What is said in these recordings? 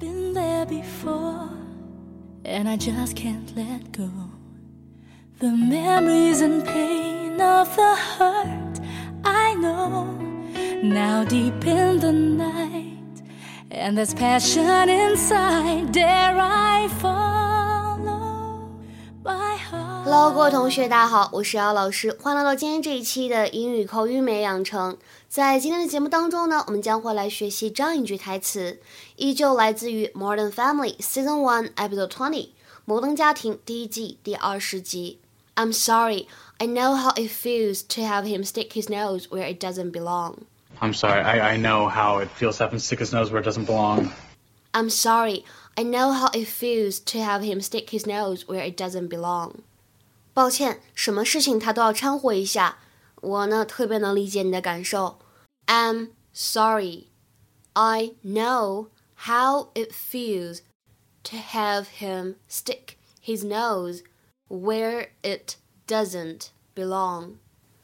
been there before, and I just can't let go. The memories and pain of the hurt I know now deep in the night, and there's passion inside. Dare I heart? Hello，各位同学，大家好，我是姚老师，欢迎来到今天这一期的英语口语美养成。在今天的节目当中呢，我们将会来学习这样一句台词，依旧来自于《Modern Family》Season One Episode Twenty，《摩登家庭》第一季第二十集。I'm sorry, I know how it feels to have him stick his nose where it doesn't belong. I'm sorry. I, I know how it feels to have him stick his nose where it doesn't belong. I'm sorry, I know how it feels to have him stick his nose where it doesn't belong. 抱歉，什么事情他都要掺和一下。我呢，特别能理解你的感受。I'm sorry. I know how it feels to have him stick his nose where it doesn't belong.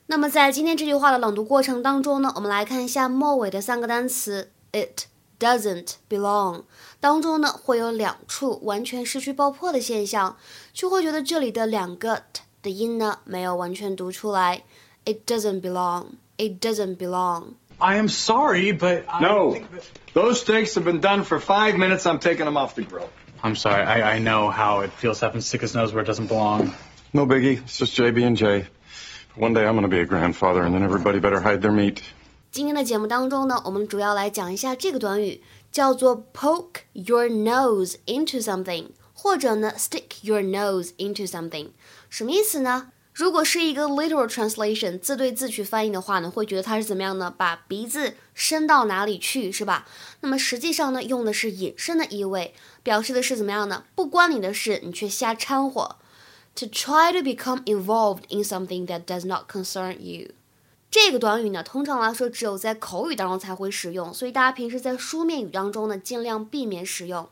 那么在今天这句话的朗读过程当中呢，我们来看一下末尾的三个单词 it doesn't belong 当中呢会有两处完全失去爆破的现象，就会觉得这里的两个 t 的音呢没有完全读出来。It doesn't belong. It doesn't belong. I am sorry, but I No. think that- Those steaks have been done for five minutes. I'm taking them off the grill. I'm sorry. I, I know how it feels to have him stick his nose where it doesn't belong. No biggie. It's just JB and J. One day I'm going to be a grandfather, and then everybody better hide their meat. 今天的节目当中呢，我们主要来讲一下这个短语，叫做 poke your nose into something， 或者呢 stick your nose into something，什么意思呢？如果是一个 literal translation 自对自去翻译的话呢，会觉得它是怎么样呢？把鼻子伸到哪里去，是吧？那么实际上呢，用的是引申的意味，表示的是怎么样呢？不关你的事，你却瞎掺和。To try to become involved in something that does not concern you。这个短语呢，通常来说只有在口语当中才会使用，所以大家平时在书面语当中呢，尽量避免使用。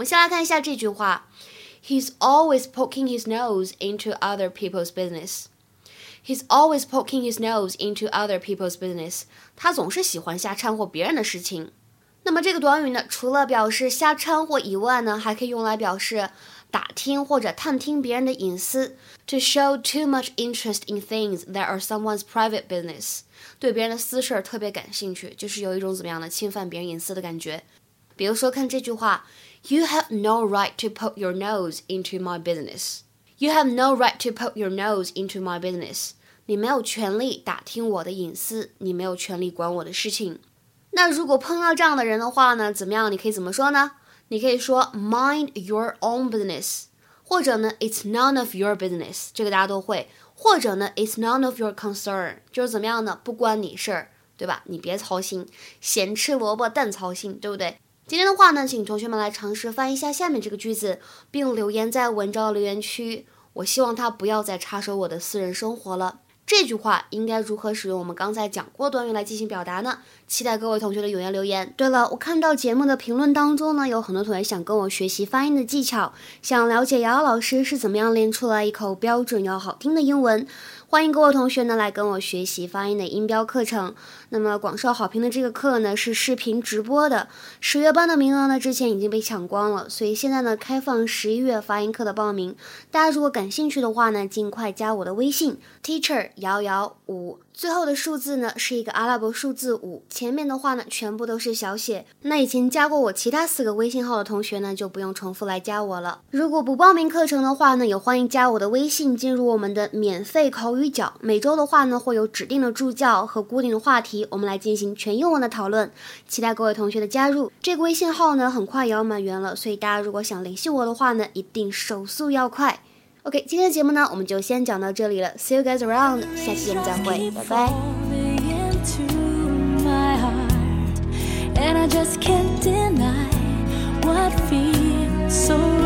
我们先来看一下这句话：He's always poking his nose into other people's business. He's always poking his nose into other people's business. 他总是喜欢瞎掺和别人的事情。那么这个短语呢，除了表示瞎掺和以外呢，还可以用来表示打听或者探听别人的隐私。To show too much interest in things that are someone's private business，对别人的私事儿特别感兴趣，就是有一种怎么样的侵犯别人隐私的感觉。比如说，看这句话 ：You have no right to poke your nose into my business. You have no right to poke your nose into my business. 你没有权利打听我的隐私，你没有权利管我的事情。那如果碰到这样的人的话呢，怎么样？你可以怎么说呢？你可以说 mind your own business，或者呢 it's none of your business，这个大家都会。或者呢 it's none of your concern，就是怎么样呢？不关你事儿，对吧？你别操心，咸吃萝卜淡操心，对不对？ 今天的话呢，请同学们来尝试翻译一下下面这个句子，并留言在文章的留言区。我希望他不要再插手我的私人生活了。这句话应该如何使用我们刚才讲过短语来进行表达呢？期待各位同学的踊跃留言。对了，我看到节目的评论当中呢，有很多同学想跟我学习发音的技巧，想了解瑶瑶老师是怎么样练出来一口标准又好听的英文。欢迎各位同学呢来跟我学习发音的音标课程。那么广受好评的这个课呢是视频直播的，十月班的名额呢之前已经被抢光了，所以现在呢开放十一月发音课的报名。大家如果感兴趣的话呢，尽快加我的微信 teacher 瑶瑶五，最后的数字呢是一个阿拉伯数字五，前面的话呢全部都是小写。那以前加过我其他四个微信号的同学呢就不用重复来加我了。如果不报名课程的话呢，也欢迎加我的微信进入我们的免费口语角。每周的话呢会有指定的助教和固定的话题，我们来进行全英文的讨论。期待各位同学的加入。这个微信号呢很快也要满员了，所以大家如果想联系我的话呢，一定手速要快。OK，今天的节目呢，我们就先讲到这里了。See you guys around，下期节目再会，拜拜。And I just can't deny what feels so